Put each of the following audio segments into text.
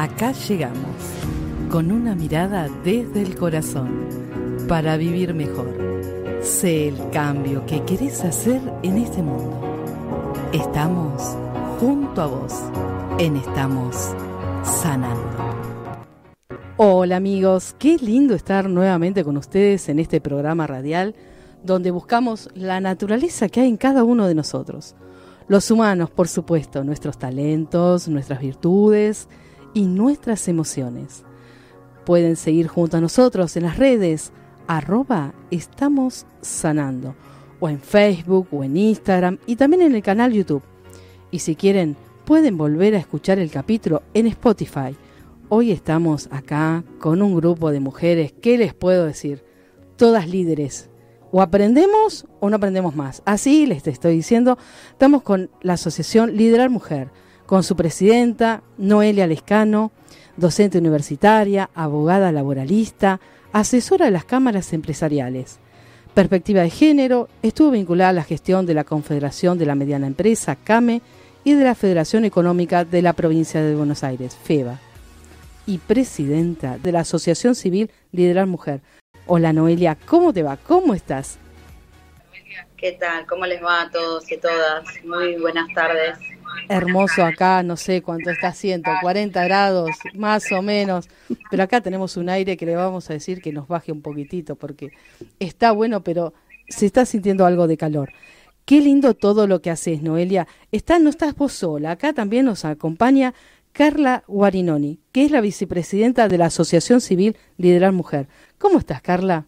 Acá llegamos, con una mirada desde el corazón, para vivir mejor. Sé el cambio que querés hacer en este mundo. Estamos junto a vos en Estamos Sanando. Hola amigos, qué lindo estar nuevamente con ustedes en este programa radial donde buscamos la naturaleza que hay en cada uno de nosotros. Los humanos, por supuesto, nuestros talentos, nuestras virtudes y nuestras emociones. Pueden seguir junto a nosotros en las redes arroba estamos sanando o en Facebook o en Instagram y también en el canal YouTube. Y si quieren, pueden volver a escuchar el capítulo en Spotify. Hoy estamos acá con un grupo de mujeres, ¿qué les puedo decir? Todas líderes, o aprendemos o no aprendemos más. Así les estoy diciendo, estamos con la Asociación Liderar Mujer, con su presidenta, Noelia Lescano, docente universitaria, abogada laboralista, asesora de las cámaras empresariales. Perspectiva de género, estuvo vinculada a la gestión de la Confederación de la Mediana Empresa, CAME, y de la Federación Económica de la Provincia de Buenos Aires, FEBA, y presidenta de la Asociación Civil Liderar Mujer. Hola Noelia, ¿cómo te va? ¿Cómo estás? ¿Qué tal? ¿Cómo les va a todos y todas? Muy buenas tardes. Hermoso acá, no sé cuánto está haciendo, 40 grados más o menos, pero acá tenemos un aire que le vamos a decir que nos baje un poquitito porque está bueno, pero se está sintiendo algo de calor. Qué lindo todo lo que haces, Noelia. Está, no estás vos sola, acá también nos acompaña Carla Guarinoni, que es la vicepresidenta de la Asociación Civil Liderar Mujer. ¿Cómo estás, Carla?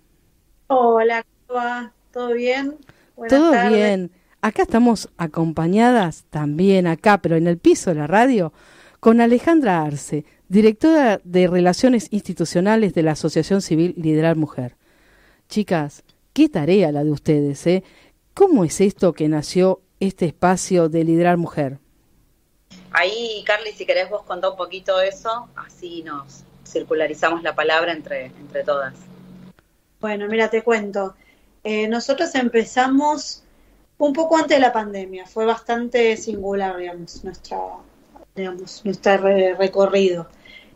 Hola, ¿todo bien? Todo bien. Acá estamos acompañadas también acá, pero en el piso de la radio, con Alejandra Arce, directora de Relaciones Institucionales de la Asociación Civil Liderar Mujer. Chicas, qué tarea la de ustedes, ¿eh? ¿Cómo es esto que nació este espacio de Liderar Mujer? Ahí, Carly, si querés vos contar un poquito eso, así nos circularizamos la palabra entre, entre todas. Bueno, mira, te cuento. Eh, nosotros empezamos un poco antes de la pandemia, fue bastante singular, digamos, nuestra, digamos, nuestro recorrido.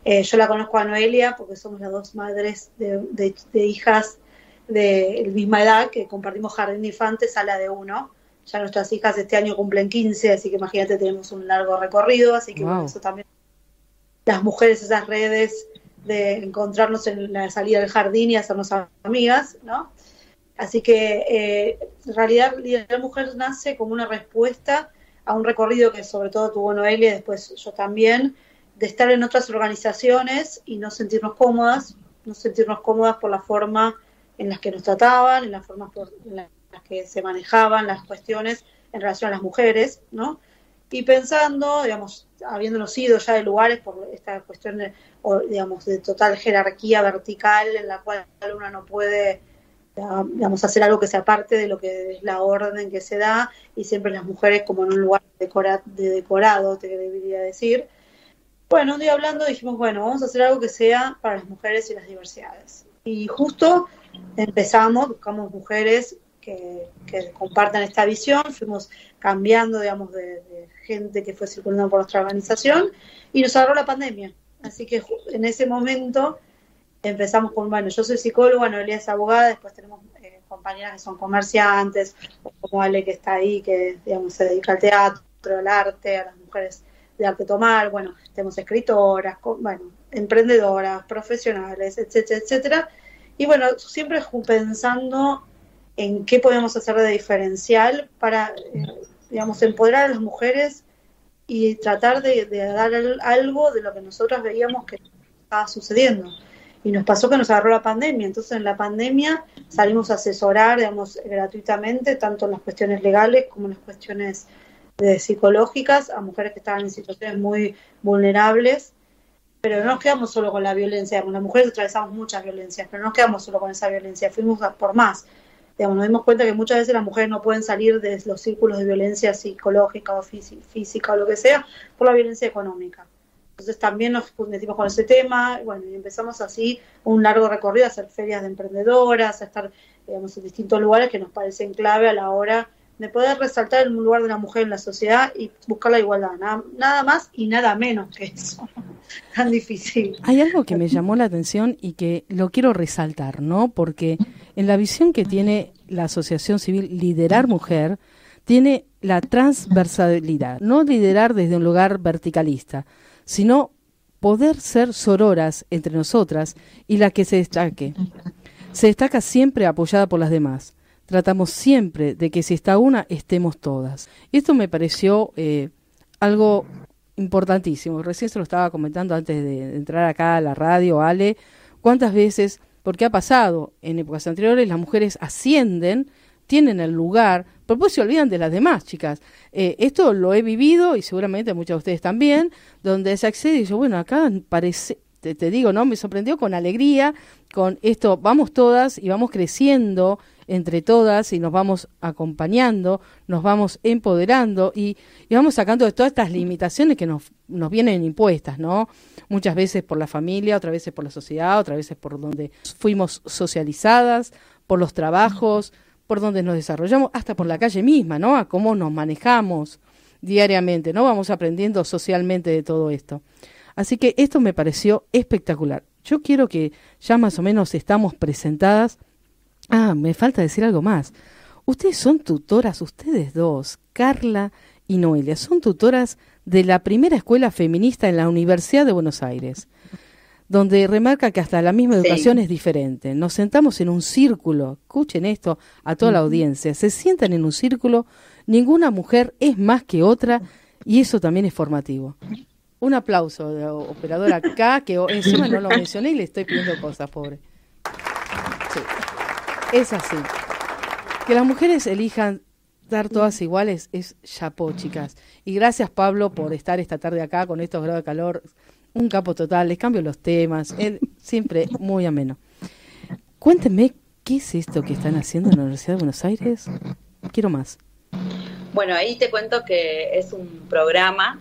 Eh, yo la conozco a Noelia porque somos las dos madres de, de hijas de la misma edad, que compartimos jardín de infantes, sala de uno. Ya nuestras hijas este año cumplen 15, así que imagínate, tenemos un largo recorrido, así que eso también. Las mujeres, esas redes de encontrarnos en la salida del jardín y hacernos amigas, ¿no? Así que eh, en realidad la mujer nace como una respuesta a un recorrido que sobre todo tuvo Noelia y después yo también, de estar en otras organizaciones y no sentirnos cómodas, no sentirnos cómodas por la forma en las que nos trataban, en las formas por, en las que se manejaban las cuestiones en relación a las mujeres, ¿no? Y pensando, digamos, habiéndonos ido ya de lugares por esta cuestión de, digamos, de total jerarquía vertical en la cual una no puede, digamos, hacer algo que sea parte de lo que es la orden que se da y siempre las mujeres como en un lugar de decorado, te debería decir. Bueno, un día hablando dijimos, bueno, vamos a hacer algo que sea para las mujeres y las diversidades. Y justo empezamos, buscamos mujeres que, compartan esta visión, fuimos cambiando, digamos, de, gente que fue circulando por nuestra organización y nos agarró la pandemia. Así que en ese momento empezamos con, bueno, yo soy psicóloga, Noelia es abogada, después tenemos eh, compañeras que son comerciantes, como Ale que está ahí, que digamos se dedica al teatro, al arte, a las mujeres de arte tomar, bueno, tenemos escritoras, bueno, emprendedoras, profesionales, etcétera, etcétera. Y bueno, siempre pensando en qué podemos hacer de diferencial para, eh, digamos, empoderar a las mujeres y tratar de, dar algo de lo que nosotros veíamos que estaba sucediendo. Y nos pasó que nos agarró la pandemia. Entonces, en la pandemia salimos a asesorar, digamos, gratuitamente, tanto en las cuestiones legales como en las cuestiones de psicológicas, a mujeres que estaban en situaciones muy vulnerables. Pero no nos quedamos solo con la violencia, las mujeres atravesamos muchas violencias, pero no nos quedamos solo con esa violencia, fuimos por más nos dimos cuenta que muchas veces las mujeres no pueden salir de los círculos de violencia psicológica o física o lo que sea por la violencia económica. Entonces también nos metimos con ese tema, bueno, y empezamos así un largo recorrido a hacer ferias de emprendedoras, a estar, digamos, en distintos lugares que nos parecen clave a la hora de poder resaltar el lugar de la mujer en la sociedad y buscar la igualdad, nada, nada más y nada menos que eso. tan difícil. Hay algo que me llamó la atención y que lo quiero resaltar, ¿no? Porque en la visión que tiene la Asociación Civil Liderar Mujer, tiene la transversalidad, no liderar desde un lugar verticalista, sino poder ser sororas entre nosotras y la que se destaque. Se destaca siempre apoyada por las demás. Tratamos siempre de que si está una, estemos todas. Esto me pareció eh, algo importantísimo. Recién se lo estaba comentando antes de entrar acá a la radio, Ale, cuántas veces, porque ha pasado en épocas anteriores, las mujeres ascienden, tienen el lugar, pero pues se olvidan de las demás, chicas. Eh, esto lo he vivido y seguramente muchos de ustedes también, donde se accede y yo, bueno, acá parece, te, te, digo, ¿no? Me sorprendió con alegría, con esto, vamos todas y vamos creciendo entre todas y nos vamos acompañando, nos vamos empoderando y, y vamos sacando de todas estas limitaciones que nos, nos vienen impuestas, ¿no? Muchas veces por la familia, otras veces por la sociedad, otras veces por donde fuimos socializadas, por los trabajos, por donde nos desarrollamos, hasta por la calle misma, ¿no? A cómo nos manejamos diariamente, ¿no? Vamos aprendiendo socialmente de todo esto. Así que esto me pareció espectacular. Yo quiero que ya más o menos estamos presentadas. Ah, me falta decir algo más. Ustedes son tutoras, ustedes dos, Carla y Noelia, son tutoras de la primera escuela feminista en la Universidad de Buenos Aires donde remarca que hasta la misma educación sí. es diferente. Nos sentamos en un círculo, escuchen esto a toda la audiencia, se sientan en un círculo, ninguna mujer es más que otra y eso también es formativo. Un aplauso de operadora acá, que encima no lo mencioné y le estoy pidiendo cosas, pobre. Sí. Es así. Que las mujeres elijan dar todas iguales es chapó, chicas. Y gracias, Pablo, por estar esta tarde acá con estos grados de calor un capo total, les cambio los temas, él siempre muy ameno. Cuéntenme, ¿qué es esto que están haciendo en la Universidad de Buenos Aires? Quiero más. Bueno, ahí te cuento que es un programa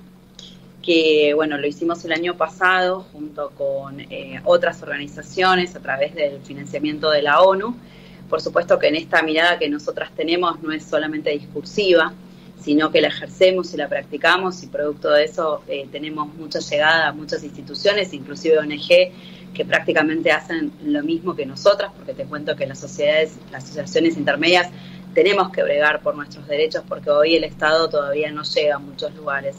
que, bueno, lo hicimos el año pasado junto con eh, otras organizaciones a través del financiamiento de la ONU. Por supuesto que en esta mirada que nosotras tenemos no es solamente discursiva, sino que la ejercemos y la practicamos y producto de eso eh, tenemos mucha llegada a muchas instituciones, inclusive ONG, que prácticamente hacen lo mismo que nosotras, porque te cuento que las sociedades, las asociaciones intermedias tenemos que bregar por nuestros derechos porque hoy el Estado todavía no llega a muchos lugares.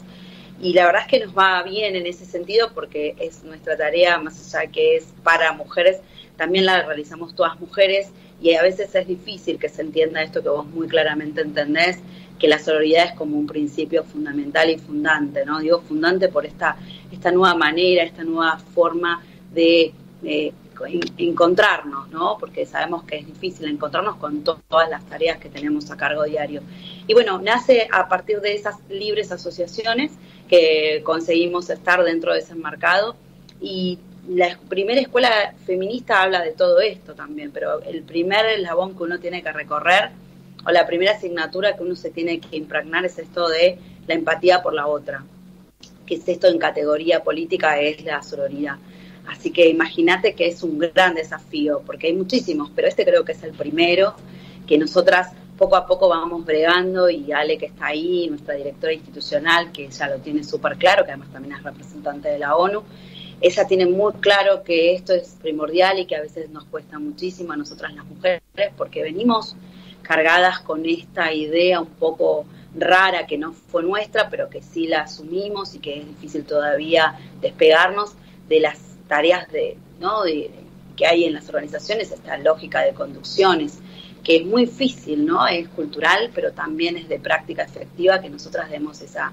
Y la verdad es que nos va bien en ese sentido porque es nuestra tarea, más allá que es para mujeres, también la realizamos todas mujeres y a veces es difícil que se entienda esto que vos muy claramente entendés, que la sororidad es como un principio fundamental y fundante, ¿no? Digo fundante por esta, esta nueva manera, esta nueva forma de eh, encontrarnos, ¿no? Porque sabemos que es difícil encontrarnos con to todas las tareas que tenemos a cargo diario. Y bueno, nace a partir de esas libres asociaciones que conseguimos estar dentro de ese mercado y la primera escuela feminista habla de todo esto también, pero el primer eslabón que uno tiene que recorrer o la primera asignatura que uno se tiene que impregnar es esto de la empatía por la otra, que es esto en categoría política es la sororidad. Así que imagínate que es un gran desafío, porque hay muchísimos, pero este creo que es el primero, que nosotras poco a poco vamos bregando y Ale que está ahí, nuestra directora institucional, que ya lo tiene súper claro, que además también es representante de la ONU, ella tiene muy claro que esto es primordial y que a veces nos cuesta muchísimo a nosotras las mujeres, porque venimos cargadas con esta idea un poco rara que no fue nuestra, pero que sí la asumimos y que es difícil todavía despegarnos de las tareas de, ¿no? de, que hay en las organizaciones, esta lógica de conducciones, que es muy difícil, ¿no? Es cultural, pero también es de práctica efectiva que nosotras demos esa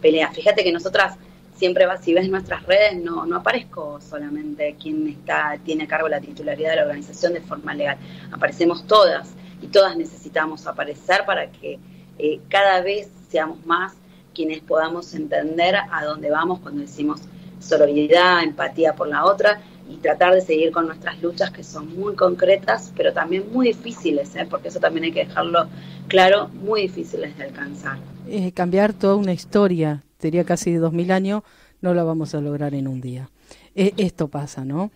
pelea. Fíjate que nosotras siempre, si ves nuestras redes, no, no aparezco solamente quien está, tiene a cargo la titularidad de la organización de forma legal, aparecemos todas y todas necesitamos aparecer para que eh, cada vez seamos más quienes podamos entender a dónde vamos cuando decimos sororidad, empatía por la otra y tratar de seguir con nuestras luchas que son muy concretas, pero también muy difíciles, ¿eh? porque eso también hay que dejarlo claro, muy difíciles de alcanzar. Eh, cambiar toda una historia, sería casi de dos mil años, no la vamos a lograr en un día. Esto pasa, ¿no?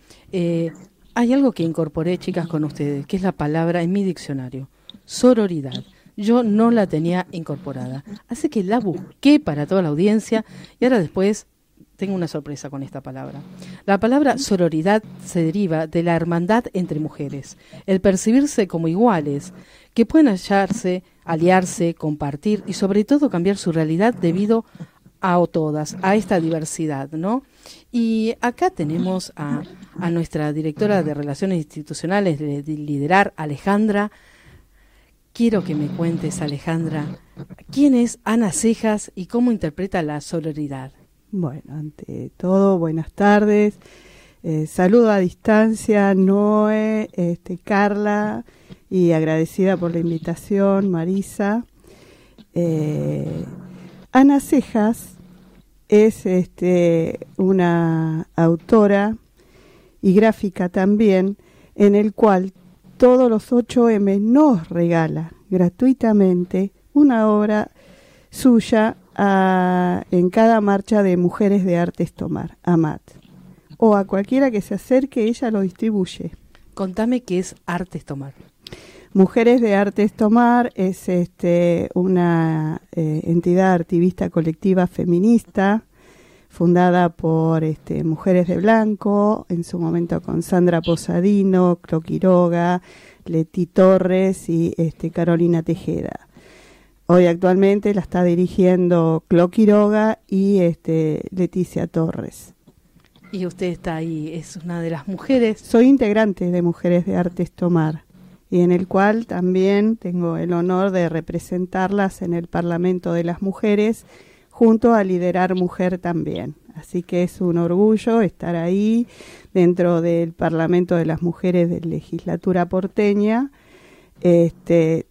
Hay algo que incorporé, chicas, con ustedes, que es la palabra en mi diccionario, sororidad. Yo no la tenía incorporada. Así que la busqué para toda la audiencia y ahora después tengo una sorpresa con esta palabra. La palabra sororidad se deriva de la hermandad entre mujeres, el percibirse como iguales, que pueden hallarse, aliarse, compartir y sobre todo cambiar su realidad debido a todas, a esta diversidad, ¿no? Y acá tenemos a, nuestra directora de Relaciones Institucionales de, de Liderar, Alejandra. Quiero que me cuentes, Alejandra, quién es Ana Cejas y cómo interpreta la sororidad. Bueno, ante todo, buenas tardes. Eh, saludo a distancia, Noé, este, Carla, y agradecida por la invitación, Marisa. Eh, Ana Cejas es este, una autora y gráfica también, en el cual todos los 8M nos regala gratuitamente una obra suya a, en cada marcha de Mujeres de Artes Tomar, AMAT. O a cualquiera que se acerque, ella lo distribuye. Contame qué es Artes Tomar. Mujeres de Artes Tomar es este, una eh, entidad activista colectiva feminista fundada por este, Mujeres de Blanco, en su momento con Sandra Posadino, Clo Quiroga, Leti Torres y este, Carolina Tejeda. Hoy actualmente la está dirigiendo Clo Quiroga y este, Leticia Torres. Y usted está ahí, es una de las mujeres. Soy integrante de Mujeres de Artes Tomar y en el cual también tengo el honor de representarlas en el Parlamento de las Mujeres junto a Liderar Mujer también. Así que es un orgullo estar ahí dentro del Parlamento de las Mujeres de Legislatura porteña, este,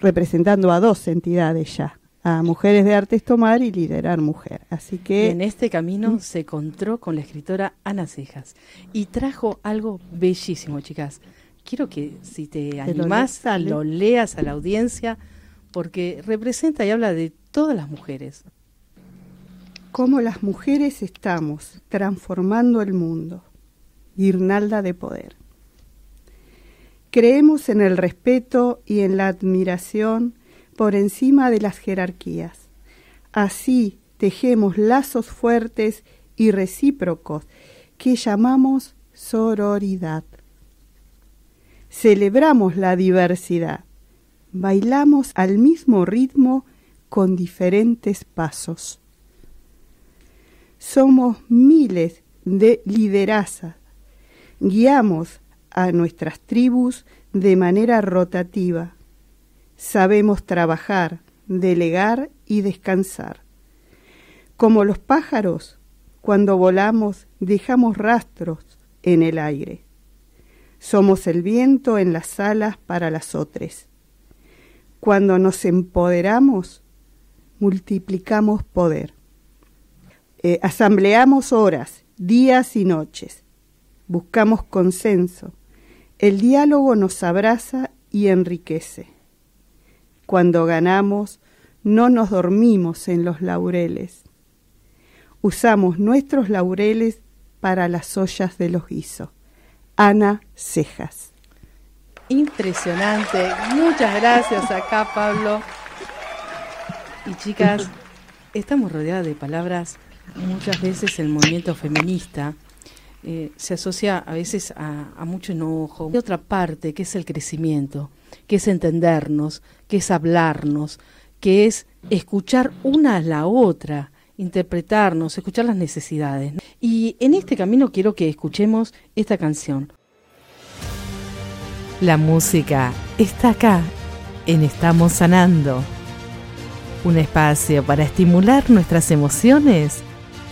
representando a dos entidades ya, a Mujeres de Artes Tomar y Liderar Mujer. Así que en este camino se encontró con la escritora Ana Cejas y trajo algo bellísimo, chicas. Quiero que si te animás lo, lo leas a la audiencia porque representa y habla de todas las mujeres. Cómo las mujeres estamos transformando el mundo. Guirnalda de poder. Creemos en el respeto y en la admiración por encima de las jerarquías. Así tejemos lazos fuertes y recíprocos que llamamos sororidad. Celebramos la diversidad. Bailamos al mismo ritmo con diferentes pasos. Somos miles de liderazas. Guiamos a nuestras tribus de manera rotativa. Sabemos trabajar, delegar y descansar. Como los pájaros, cuando volamos dejamos rastros en el aire. Somos el viento en las alas para las otras. Cuando nos empoderamos, multiplicamos poder. Eh, asambleamos horas, días y noches. Buscamos consenso, el diálogo nos abraza y enriquece. Cuando ganamos, no nos dormimos en los laureles. Usamos nuestros laureles para las ollas de los guisos. Ana Cejas. Impresionante. Muchas gracias acá, Pablo. Y chicas, estamos rodeadas de palabras. Muchas veces el movimiento feminista eh, se asocia a veces a, mucho enojo. Hay otra parte que es el crecimiento, que es entendernos, que es hablarnos, que es escuchar una a la otra, interpretarnos, escuchar las necesidades. Y en este camino quiero que escuchemos esta canción. La música está acá, en Estamos Sanando. Un espacio para estimular nuestras emociones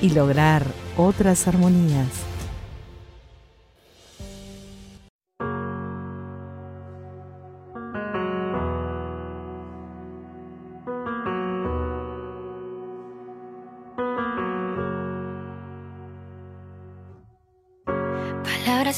y lograr otras armonías.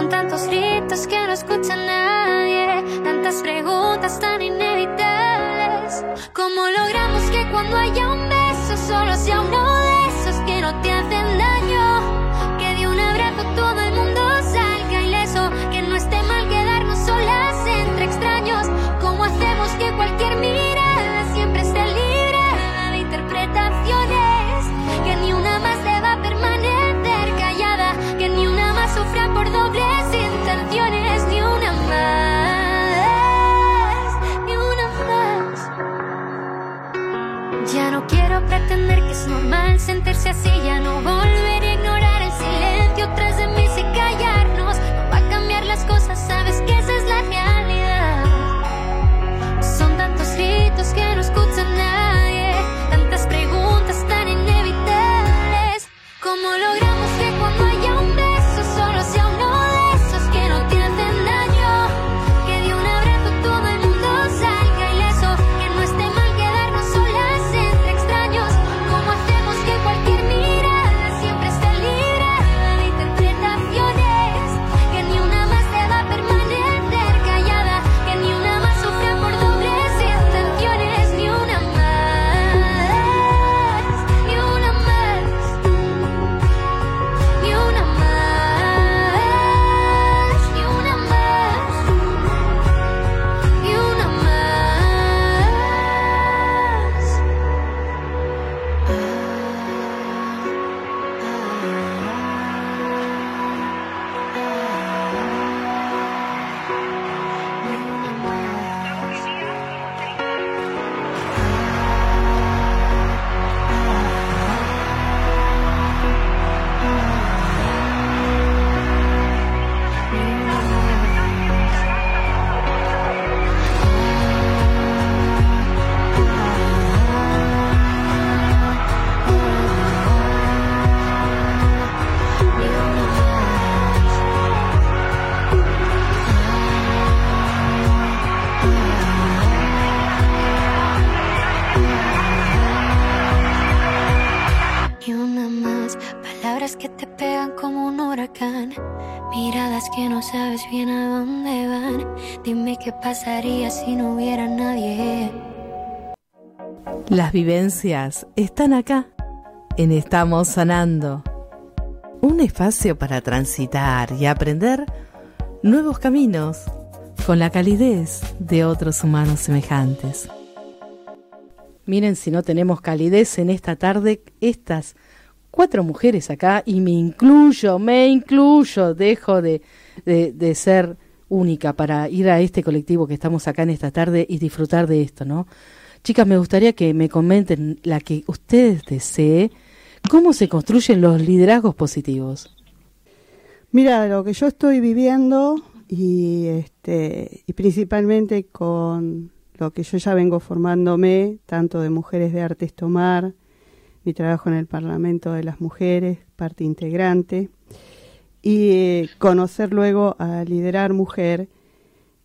Son tantos gritos que no escucha nadie, tantas preguntas tan inevitables. ¿Cómo logramos que cuando haya un beso solo sea uno así, ya no pasaría si no hubiera nadie. Las vivencias están acá, en Estamos Sanando. Un espacio para transitar y aprender nuevos caminos con la calidez de otros humanos semejantes. Miren si no tenemos calidez en esta tarde, estas cuatro mujeres acá, y me incluyo, me incluyo, dejo de, de, de ser única para ir a este colectivo que estamos acá en esta tarde y disfrutar de esto, ¿no? Chicas, me gustaría que me comenten la que ustedes deseen, cómo se construyen los liderazgos positivos. Mira, lo que yo estoy viviendo y este y principalmente con lo que yo ya vengo formándome, tanto de Mujeres de Artes Tomar, mi trabajo en el Parlamento de las Mujeres, parte integrante, y eh, conocer luego a liderar mujer,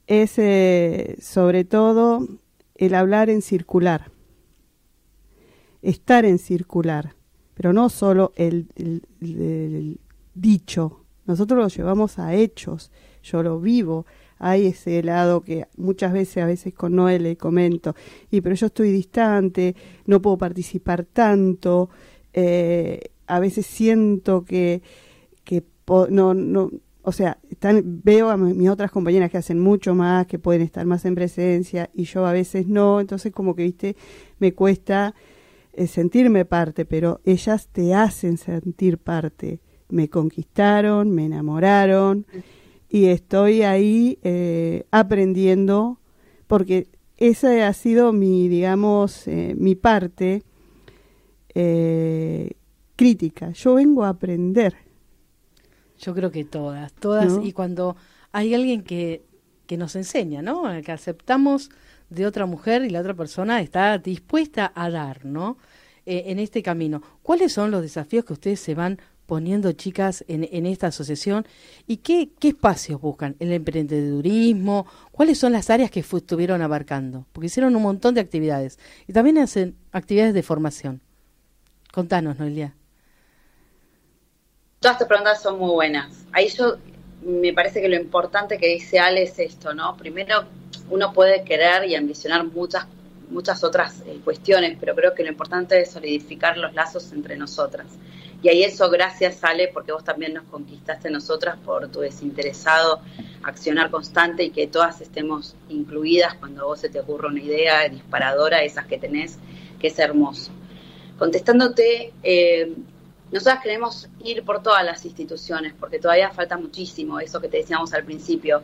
es eh, sobre todo el hablar en circular, estar en circular, pero no solo el, dicho, nosotros lo llevamos a hechos, yo lo vivo, hay ese lado que muchas veces, a veces con Noel le comento, y pero yo estoy distante, no puedo participar tanto, eh, a veces siento que, que no, no, o sea, están, veo a mi- mis otras compañeras que hacen mucho más, que pueden estar más en presencia, y yo a veces no, entonces como que, viste, me cuesta eh, sentirme parte, pero ellas te hacen sentir parte. Me conquistaron, me enamoraron y estoy ahí eh, aprendiendo porque esa ha sido mi, digamos, eh, mi parte crítica. Yo vengo a aprender. Yo creo que todas, todas, ¿No? y cuando hay alguien que, que nos enseña, ¿no? Que aceptamos de otra mujer y la otra persona está dispuesta a dar, ¿no? Eh, en este camino. ¿Cuáles son los desafíos que ustedes se van poniendo, chicas, en, en esta asociación? ¿Y qué, qué espacios buscan? ¿El emprendedurismo? ¿Cuáles son las áreas que estuvieron abarcando? Porque hicieron un montón de actividades. Y también hacen actividades de formación. Contanos, Noelia. Todas tus preguntas son muy buenas. Ahí yo me parece que lo importante que dice Ale es esto, ¿no? Primero, uno puede querer y ambicionar muchas muchas otras eh, cuestiones, pero creo que lo importante es solidificar los lazos entre nosotras. Y ahí eso gracias Ale, porque vos también nos conquistaste nosotras por tu desinteresado accionar constante y que todas estemos incluidas cuando a vos se te ocurre una idea disparadora, esas que tenés, que es hermoso. Contestándote, eh, nosotras queremos ir por todas las instituciones, porque todavía falta muchísimo, eso que te decíamos al principio.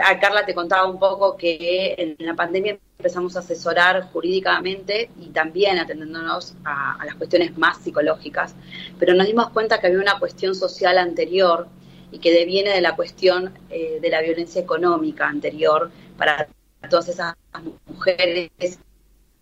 A Carla te contaba un poco que en la pandemia empezamos a asesorar jurídicamente y también atendiéndonos a, las cuestiones más psicológicas, pero nos dimos cuenta que había una cuestión social anterior y que deviene de la cuestión eh, de la violencia económica anterior para todas esas mujeres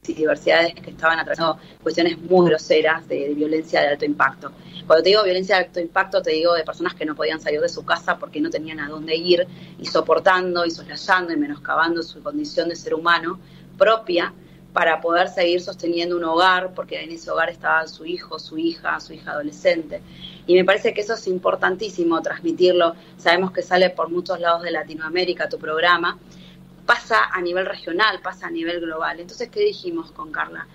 y diversidades que estaban atravesando cuestiones muy groseras de, violencia de alto impacto. Cuando te digo violencia de alto impacto, te digo de personas que no podían salir de su casa porque no tenían a dónde ir y soportando y soslayando y menoscabando su condición de ser humano propia para poder seguir sosteniendo un hogar, porque en ese hogar estaba su hijo, su hija, su hija adolescente. Y me parece que eso es importantísimo transmitirlo. Sabemos que sale por muchos lados de Latinoamérica tu programa pasa a nivel regional, pasa a nivel global. Entonces, ¿qué dijimos con Carla?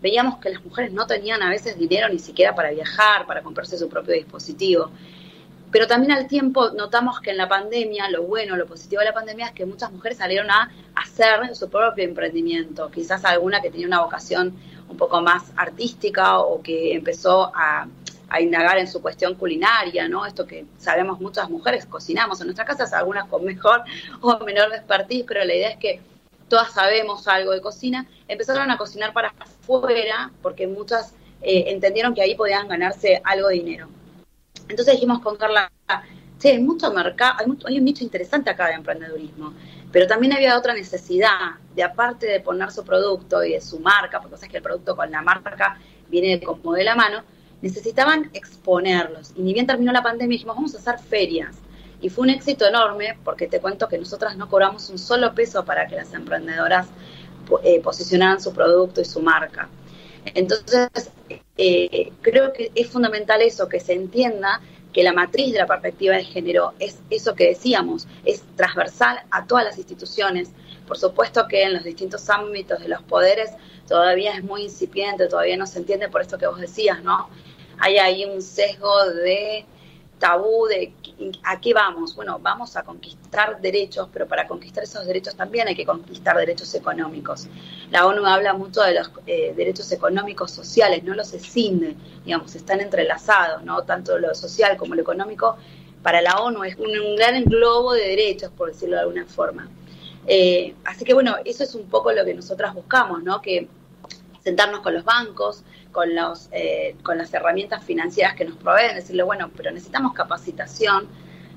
Veíamos que las mujeres no tenían a veces dinero ni siquiera para viajar, para comprarse su propio dispositivo. Pero también al tiempo notamos que en la pandemia, lo bueno, lo positivo de la pandemia es que muchas mujeres salieron a hacer su propio emprendimiento. Quizás alguna que tenía una vocación un poco más artística o que empezó a a indagar en su cuestión culinaria, ¿no? Esto que sabemos muchas mujeres cocinamos en nuestras casas, algunas con mejor o menor expertise, pero la idea es que todas sabemos algo de cocina, empezaron a cocinar para afuera porque muchas eh, entendieron que ahí podían ganarse algo de dinero. Entonces dijimos con Carla, sí, hay mucho mercado, hay, hay un nicho interesante acá de emprendedurismo, pero también había otra necesidad de aparte de poner su producto y de su marca, porque sabes que el producto con la marca viene como de la mano, necesitaban exponerlos. Y ni bien terminó la pandemia, dijimos, vamos a hacer ferias. Y fue un éxito enorme porque te cuento que nosotras no cobramos un solo peso para que las emprendedoras eh, posicionaran su producto y su marca. Entonces, eh, creo que es fundamental eso, que se entienda que la matriz de la perspectiva de género es eso que decíamos, es transversal a todas las instituciones. Por supuesto que en los distintos ámbitos de los poderes todavía es muy incipiente, todavía no se entiende por esto que vos decías, ¿no? Hay ahí un sesgo de tabú de a qué vamos. Bueno, vamos a conquistar derechos, pero para conquistar esos derechos también hay que conquistar derechos económicos. La ONU habla mucho de los eh, derechos económicos sociales, no los escinde, digamos, están entrelazados, ¿no? Tanto lo social como lo económico para la ONU es un, gran englobo de derechos, por decirlo de alguna forma. Eh, así que bueno, eso es un poco lo que nosotras buscamos, ¿no? Que sentarnos con los bancos, con, los, eh, con las herramientas financieras que nos proveen, decirle, bueno, pero necesitamos capacitación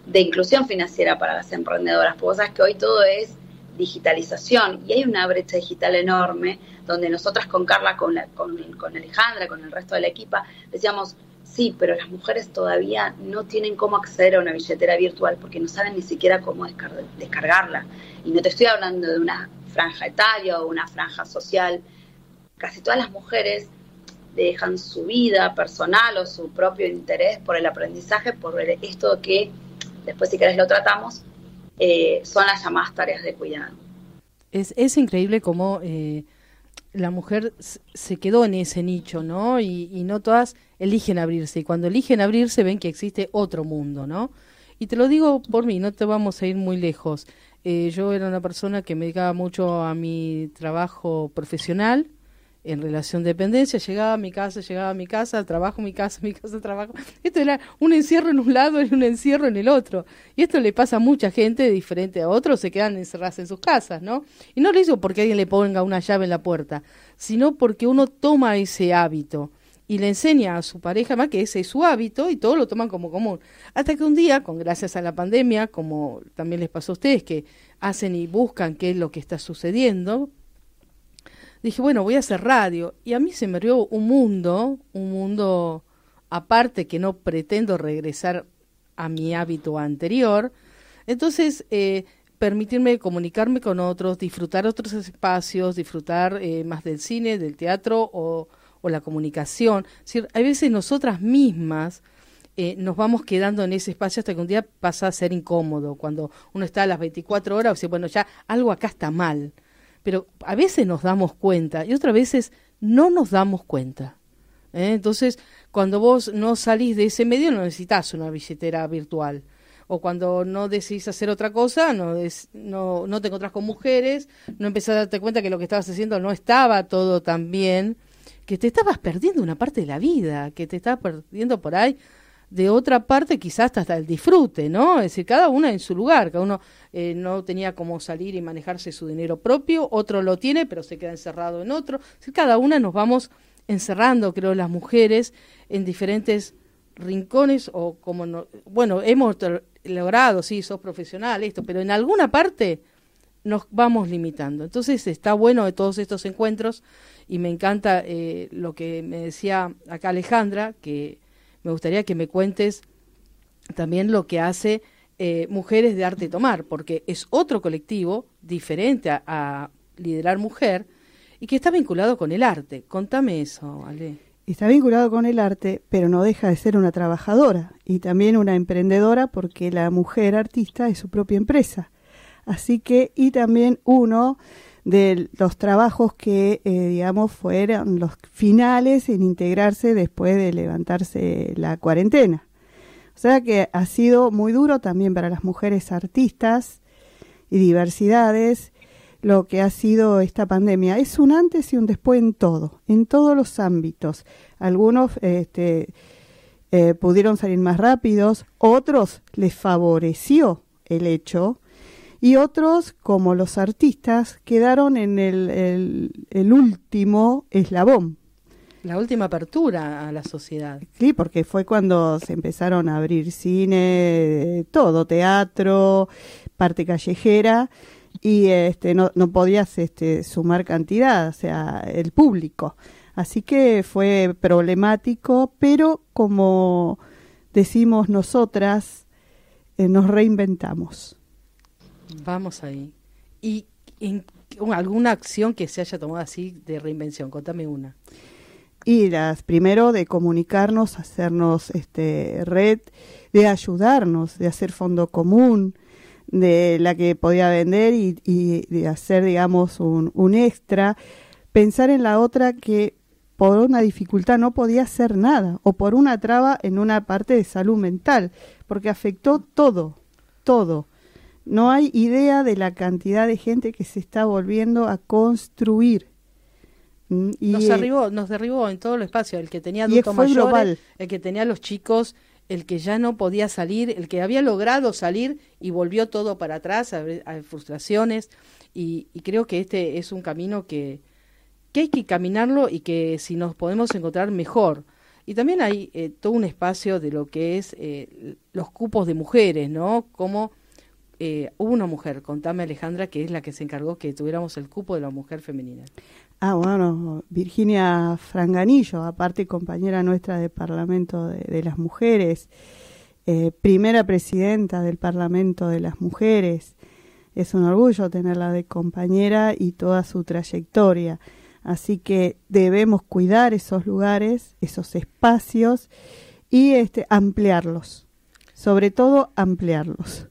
de inclusión financiera para las emprendedoras, porque vos sabes que hoy todo es digitalización y hay una brecha digital enorme donde nosotras con Carla, con, con, con Alejandra, con el resto de la equipa, decíamos, sí, pero las mujeres todavía no tienen cómo acceder a una billetera virtual porque no saben ni siquiera cómo descargarla. Y no te estoy hablando de una franja etaria o una franja social casi todas las mujeres dejan su vida personal o su propio interés por el aprendizaje, por esto que después si querés lo tratamos, eh, son las llamadas tareas de cuidado. Es, es increíble cómo eh, la mujer se quedó en ese nicho, ¿no? Y, y, no todas eligen abrirse. Y cuando eligen abrirse ven que existe otro mundo, ¿no? Y te lo digo por mí, no te vamos a ir muy lejos. Eh, yo era una persona que me dedicaba mucho a mi trabajo profesional, en relación de dependencia, llegaba a mi casa, llegaba a mi casa, trabajo, mi casa, mi casa, trabajo. Esto era un encierro en un lado y un encierro en el otro. Y esto le pasa a mucha gente diferente a otros, se quedan encerradas en sus casas, ¿no? Y no lo digo porque alguien le ponga una llave en la puerta, sino porque uno toma ese hábito y le enseña a su pareja más que ese es su hábito y todos lo toman como común. Hasta que un día, con gracias a la pandemia, como también les pasó a ustedes, que hacen y buscan qué es lo que está sucediendo, dije, bueno, voy a hacer radio. Y a mí se me abrió un mundo, un mundo aparte que no pretendo regresar a mi hábito anterior. Entonces, eh, permitirme comunicarme con otros, disfrutar otros espacios, disfrutar eh, más del cine, del teatro o, o la comunicación. Es decir, hay veces nosotras mismas eh, nos vamos quedando en ese espacio hasta que un día pasa a ser incómodo. Cuando uno está a las 24 horas, dice, bueno, ya algo acá está mal. Pero a veces nos damos cuenta y otras veces no nos damos cuenta. ¿eh? Entonces, cuando vos no salís de ese medio, no necesitas una billetera virtual. O cuando no decidís hacer otra cosa, no, no, no te encontrás con mujeres, no empezás a darte cuenta que lo que estabas haciendo no estaba todo tan bien, que te estabas perdiendo una parte de la vida, que te estabas perdiendo por ahí de otra parte quizás hasta el disfrute, ¿no? Es decir, cada uno en su lugar, cada uno eh, no tenía como salir y manejarse su dinero propio, otro lo tiene, pero se queda encerrado en otro. Es cada una nos vamos encerrando, creo, las mujeres en diferentes rincones o como no, bueno, hemos logrado, sí, sos profesional, esto, pero en alguna parte nos vamos limitando. Entonces está bueno de todos estos encuentros y me encanta eh, lo que me decía acá Alejandra, que me gustaría que me cuentes también lo que hace eh, Mujeres de Arte Tomar, porque es otro colectivo diferente a, Liderar Mujer y que está vinculado con el arte. Contame eso, Ale. Está vinculado con el arte, pero no deja de ser una trabajadora y también una emprendedora porque la mujer artista es su propia empresa. Así que, y también uno de los trabajos que, eh, digamos, fueron los finales en integrarse después de levantarse la cuarentena. O sea que ha sido muy duro también para las mujeres artistas y diversidades lo que ha sido esta pandemia. Es un antes y un después en todo, en todos los ámbitos. Algunos este, eh, pudieron salir más rápidos, otros les favoreció el hecho y otros, como los artistas, quedaron en el, el, último eslabón. La última apertura a la sociedad. Sí, porque fue cuando se empezaron a abrir cine, todo, teatro, parte callejera, y este, no, no podías este, sumar cantidad, o sea, el público. Así que fue problemático, pero como decimos nosotras, eh, nos reinventamos. Vamos ahí. ¿Y en, alguna acción que se haya tomado así de reinvención? Contame una. Y las, primero de comunicarnos, hacernos este red, de ayudarnos, de hacer fondo común, de la que podía vender y, y de hacer, digamos, un, un extra. Pensar en la otra que por una dificultad no podía hacer nada o por una traba en una parte de salud mental, porque afectó todo, todo. No hay idea de la cantidad de gente que se está volviendo a construir. Mm, y, nos, derribó, nos derribó en todo el espacio, el que tenía adultos mayores, el que tenía los chicos, el que ya no podía salir, el que había logrado salir y volvió todo para atrás, a, frustraciones. Y, creo que este es un camino que, que hay que caminarlo y que si nos podemos encontrar mejor. Y también hay eh, todo un espacio de lo que es eh, los cupos de mujeres, ¿no? Como eh, hubo una mujer, contame Alejandra, que es la que se encargó que tuviéramos el cupo de la mujer femenina. Ah, bueno, Virginia Franganillo, aparte compañera nuestra del Parlamento de, las Mujeres, eh, primera presidenta del Parlamento de las Mujeres. Es un orgullo tenerla de compañera y toda su trayectoria. Así que debemos cuidar esos lugares, esos espacios y este, ampliarlos. Sobre todo ampliarlos.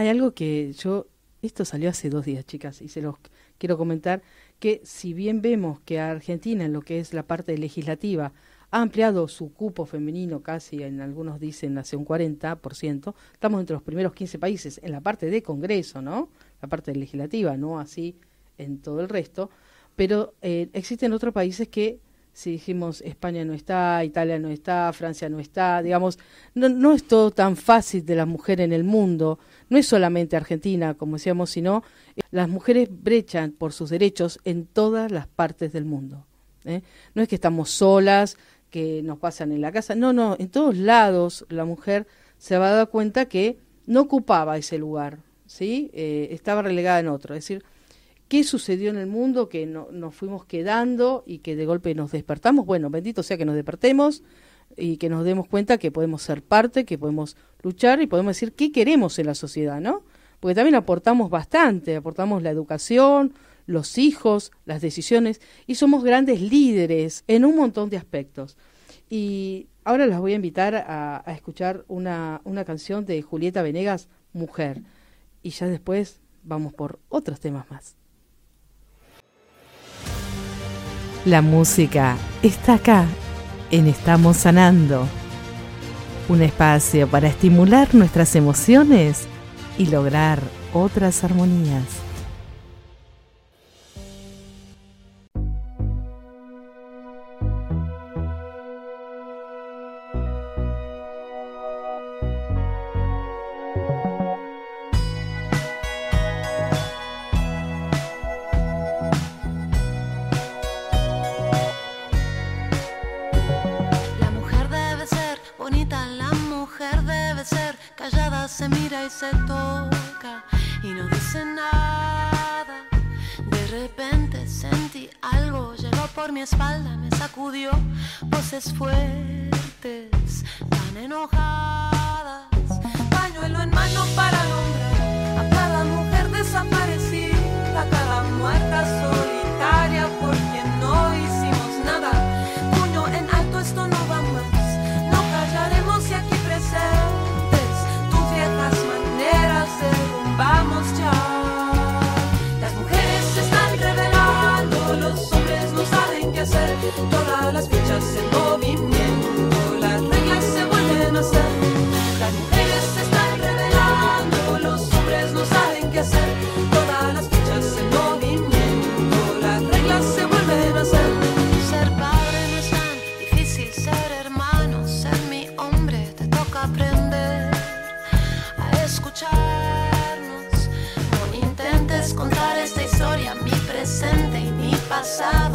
Hay algo que yo, esto salió hace dos días, chicas, y se los quiero comentar, que si bien vemos que Argentina en lo que es la parte legislativa ha ampliado su cupo femenino casi, en algunos dicen hacia un 40%, estamos entre los primeros 15 países en la parte de Congreso, ¿no? La parte legislativa, no así en todo el resto, pero eh, existen otros países que si dijimos España no está, Italia no está, Francia no está, digamos, no, no es todo tan fácil de la mujer en el mundo, no es solamente Argentina, como decíamos, sino eh, las mujeres brechan por sus derechos en todas las partes del mundo. ¿eh? No es que estamos solas, que nos pasan en la casa, no, no, en todos lados la mujer se va a dar cuenta que no ocupaba ese lugar, ¿sí? Eh, estaba relegada en otro, es decir, ¿Qué sucedió en el mundo que no, nos fuimos quedando y que de golpe nos despertamos? Bueno, bendito sea que nos despertemos y que nos demos cuenta que podemos ser parte, que podemos luchar y podemos decir qué queremos en la sociedad, ¿no? Porque también aportamos bastante, aportamos la educación, los hijos, las decisiones y somos grandes líderes en un montón de aspectos. Y ahora las voy a invitar a, escuchar una, una canción de Julieta Venegas, Mujer. Y ya después vamos por otros temas más. La música está acá, en Estamos Sanando. Un espacio para estimular nuestras emociones y lograr otras armonías. Mi presente y mi pasado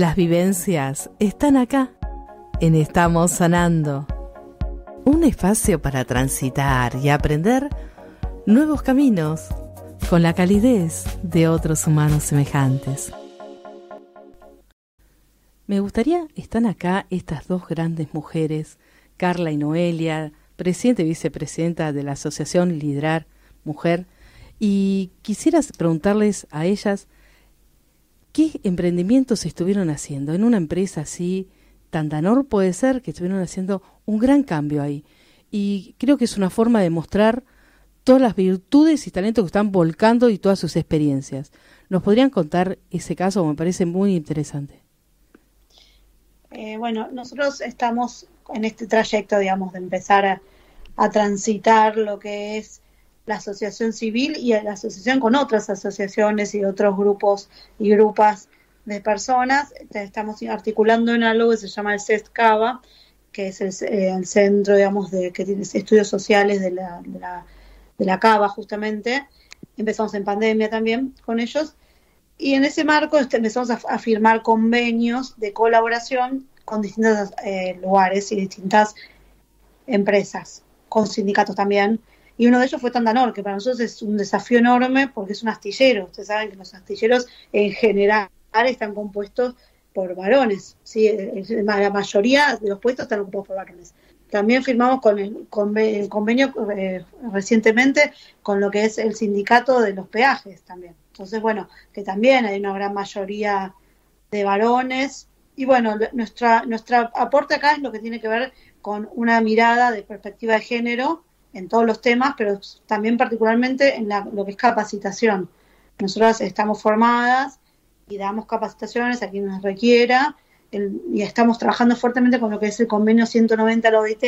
Las vivencias están acá, en Estamos Sanando. Un espacio para transitar y aprender nuevos caminos con la calidez de otros humanos semejantes. Me gustaría, están acá estas dos grandes mujeres, Carla y Noelia, presidente y vicepresidenta de la Asociación Liderar Mujer, y quisiera preguntarles a ellas ¿Qué emprendimientos estuvieron haciendo? En una empresa así, Tandanor puede ser que estuvieron haciendo un gran cambio ahí. Y creo que es una forma de mostrar todas las virtudes y talentos que están volcando y todas sus experiencias. ¿Nos podrían contar ese caso? Me parece muy interesante. Eh, bueno, nosotros estamos en este trayecto, digamos, de empezar a transitar lo que es la asociación civil y la asociación con otras asociaciones y otros grupos y grupas de personas. Estamos articulando en algo que se llama el CEST Cava, que es el, eh, centro, digamos, de que tiene estudios sociales de la, de la, de la Cava, justamente. Empezamos en pandemia también con ellos. Y en ese marco este, empezamos a, firmar convenios de colaboración con distintos eh, lugares y distintas empresas, con sindicatos también. Y uno de ellos fue Tandanor, que para nosotros es un desafío enorme porque es un astillero. Ustedes saben que los astilleros en general están compuestos por varones, ¿sí? la mayoría de los puestos están ocupados por varones. También firmamos con el, convenio eh, recientemente con lo que es el sindicato de los peajes también. Entonces, bueno, que también hay una gran mayoría de varones. Y bueno, nuestra, nuestra aporte acá es lo que tiene que ver con una mirada de perspectiva de género en todos los temas, pero también particularmente en lo que es capacitación. Nosotras estamos formadas y damos capacitaciones a quien nos requiera y estamos trabajando fuertemente con lo que es el convenio 190 de la OIT,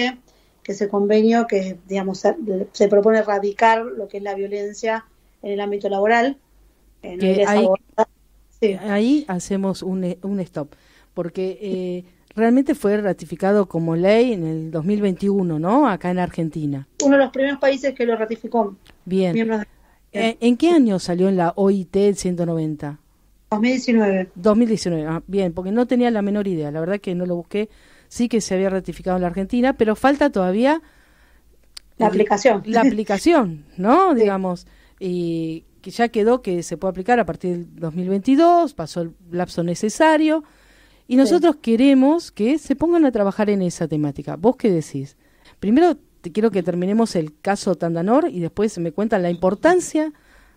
que es el convenio que, digamos, se, propone erradicar lo que es la violencia en el ámbito laboral. ahí, hacemos un, un stop, porque eh, realmente fue ratificado como ley en el 2021, ¿no? Acá en Argentina. Uno de los primeros países que lo ratificó. Bien. Eh, ¿En qué año salió en la OIT el 190? 2019. 2019, ah, bien, porque no tenía la menor idea, la verdad que no lo busqué, sí que se había ratificado en la Argentina, pero falta todavía la aplicación. La aplicación, ¿no? Digamos, y que ya quedó que se puede aplicar a partir del 2022, pasó el lapso necesario, y nosotros queremos que se pongan a trabajar en esa temática. ¿Vos qué decís? Primero te quiero que terminemos el caso Tandanor y después me cuentan la importancia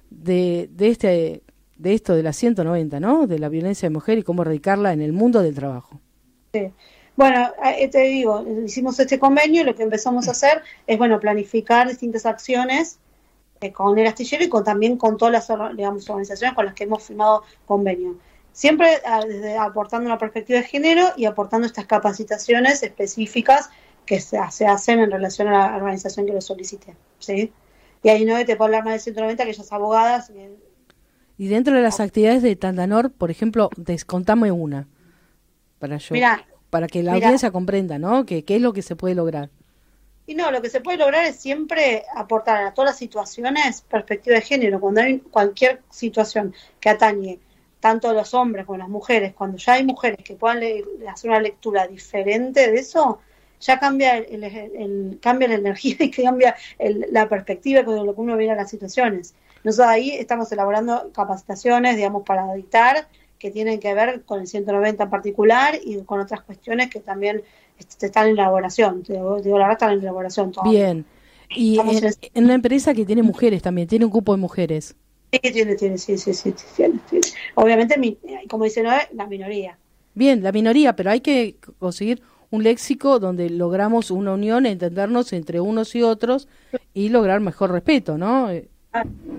de, de este de esto de la 190, ¿no? De la violencia de mujer y cómo erradicarla en el mundo del trabajo. Sí. Bueno, eh, te digo, hicimos este convenio y lo que empezamos a hacer es, bueno, planificar distintas acciones eh, con el astillero y con, también con todas las digamos, organizaciones con las que hemos firmado convenio. Siempre ah, desde, aportando una perspectiva de género y aportando estas capacitaciones específicas que se, se hacen en relación a la organización que lo solicite. ¿sí? Y ahí no te puedo hablar más de 190, que ellas abogadas, y dentro de las actividades de Tandanor, por ejemplo, descontame una, para yo, para que la audiencia comprenda, ¿no? Que, ¿Qué es lo que se puede lograr? Y no, lo que se puede lograr es siempre aportar a todas las situaciones perspectiva de género. Cuando hay cualquier situación que atañe tanto los hombres como las mujeres, cuando ya hay mujeres que puedan hacer una lectura diferente de eso, ya cambia el, cambia la energía y cambia la perspectiva con lo que uno ve a las situaciones. Nosotros ahí estamos elaborando capacitaciones, digamos, para dictar, que tienen que ver con el 190 en particular y con otras cuestiones que también están en elaboración. Digo, la verdad, están en elaboración Bien. Y en, una empresa que tiene mujeres también, tiene un grupo de mujeres. Sí, tiene, tiene, sí, sí, sí, tiene, Obviamente, como dice Noé, la minoría. Bien, la minoría, pero hay que conseguir un léxico donde logramos una unión, entendernos entre unos y otros y lograr mejor respeto, ¿no?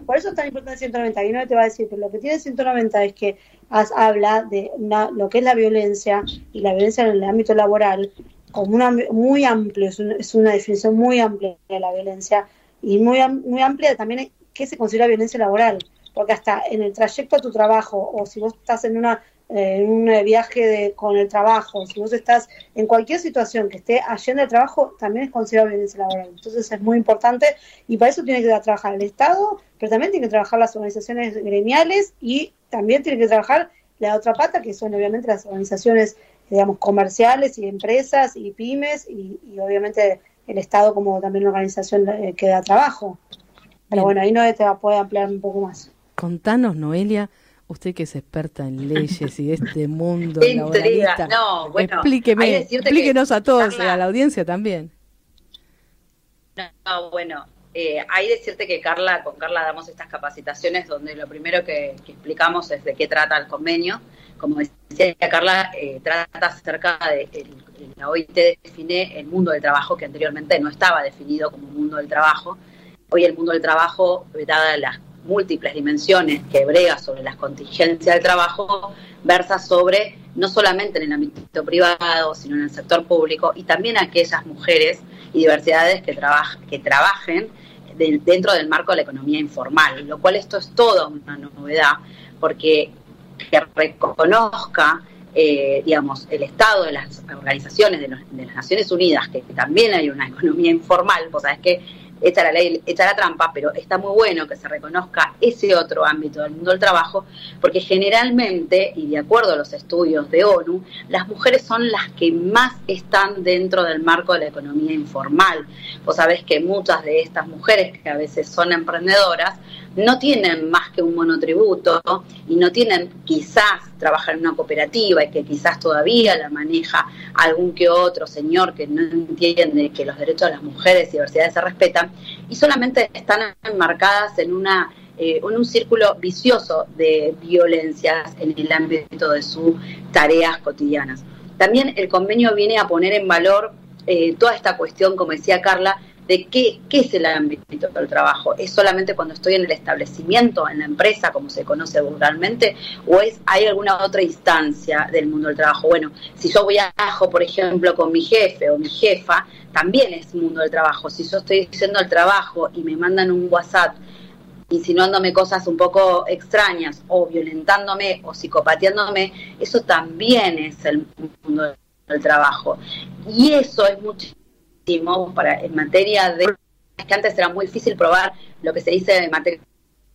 por eso es tan importante 190. Y no te va a decir, pero lo que tiene 190 es que habla de lo que es la violencia y la violencia en el ámbito laboral como una muy amplio, es, una definición muy amplia de la violencia y muy, muy amplia también qué se considera violencia laboral, porque hasta en el trayecto a tu trabajo o si vos estás en una en un viaje de, con el trabajo, si vos estás en cualquier situación que esté allende el trabajo, también es considerado violencia laboral. Entonces es muy importante y para eso tiene que trabajar el Estado, pero también tiene que trabajar las organizaciones gremiales y también tiene que trabajar la otra pata, que son obviamente las organizaciones, digamos, comerciales y empresas y pymes y, obviamente el Estado como también una organización eh, que da trabajo. Pero bueno, ahí no te va a poder ampliar un poco más. Contanos, Noelia, usted que es experta en leyes y este mundo laboralista, no, bueno, explíqueme, explíquenos a todos, a la audiencia también. No, bueno, eh, hay decirte que Carla, con Carla damos estas capacitaciones donde lo primero que, explicamos es de qué trata el convenio. Como decía Carla, eh, trata acerca de, la OIT define el mundo del trabajo que anteriormente no estaba definido como mundo del trabajo. Hoy el mundo del trabajo, dada las múltiples dimensiones que brega sobre las contingencias del trabajo, versa sobre no solamente en el ámbito privado, sino en el sector público y también aquellas mujeres y diversidades que, que trabajen dentro del marco de la economía informal, lo cual esto es toda una novedad, porque que reconozca eh, digamos, el Estado de las organizaciones de, las Naciones Unidas, que, también hay una economía informal, vos sabés que echa la ley, echa la trampa, pero está muy bueno que se reconozca ese otro ámbito del mundo del trabajo, porque generalmente, y de acuerdo a los estudios de ONU, las mujeres son las que más están dentro del marco de la economía informal. Vos sabés que muchas de estas mujeres, que a veces son emprendedoras, no tienen más que un monotributo y no tienen quizás trabajar en una cooperativa y que quizás todavía la maneja algún que otro señor que no entiende que los derechos de las mujeres y diversidades se respetan y solamente están enmarcadas en una eh, en un círculo vicioso de violencias en el ámbito de sus tareas cotidianas. También el convenio viene a poner en valor eh, toda esta cuestión, como decía Carla, de qué, qué es el ámbito del trabajo. ¿Es solamente cuando estoy en el establecimiento, en la empresa, como se conoce vulgarmente, o es hay alguna otra instancia del mundo del trabajo? Bueno, si yo viajo, por ejemplo, con mi jefe o mi jefa, también es mundo del trabajo. Si yo estoy haciendo el trabajo y me mandan un WhatsApp insinuándome cosas un poco extrañas o violentándome o psicopateándome, eso también es el mundo del trabajo. Y eso es mucho para en materia de que antes era muy difícil probar lo que se dice en materia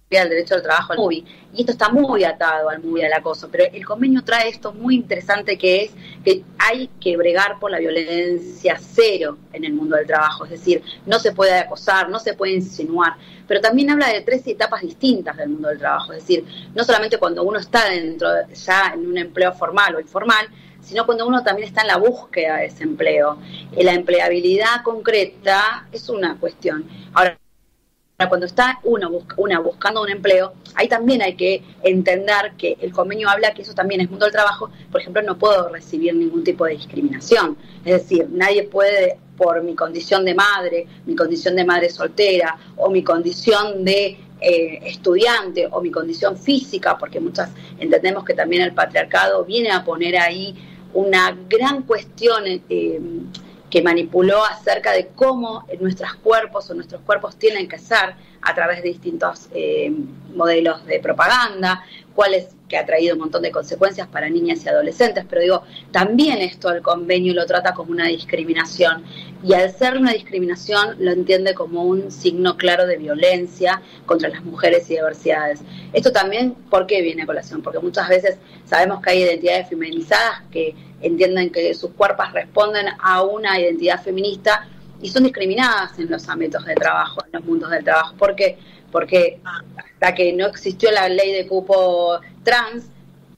del derecho al trabajo al MUBI. Y esto está muy atado al MUBI, al acoso. Pero el convenio trae esto muy interesante que es que hay que bregar por la violencia cero en el mundo del trabajo. Es decir, no se puede acosar, no se puede insinuar. Pero también habla de tres etapas distintas del mundo del trabajo. Es decir, no solamente cuando uno está dentro, ya en un empleo formal o informal, sino cuando uno también está en la búsqueda de ese empleo. la empleabilidad concreta es una cuestión. Ahora, cuando está uno una buscando un empleo, ahí también hay que entender que el convenio habla que eso también es mundo del trabajo. Por ejemplo, no puedo recibir ningún tipo de discriminación. Es decir, nadie puede, por mi condición de madre, mi condición de madre soltera o mi condición de eh, estudiante o mi condición física, porque muchas entendemos que también el patriarcado viene a poner ahí una gran cuestión eh, que manipuló acerca de cómo nuestros cuerpos o nuestros cuerpos tienen que ser a través de distintos eh, modelos de propaganda, cuáles que ha traído un montón de consecuencias para niñas y adolescentes, pero digo, también esto el convenio lo trata como una discriminación y al ser una discriminación lo entiende como un signo claro de violencia contra las mujeres y diversidades. Esto también, ¿por qué viene a colación? Porque muchas veces sabemos que hay identidades feminizadas que entienden que sus cuerpos responden a una identidad feminista y son discriminadas en los ámbitos de trabajo, en los mundos del trabajo. ¿Por qué? Porque hasta que no existió la ley de cupo trans,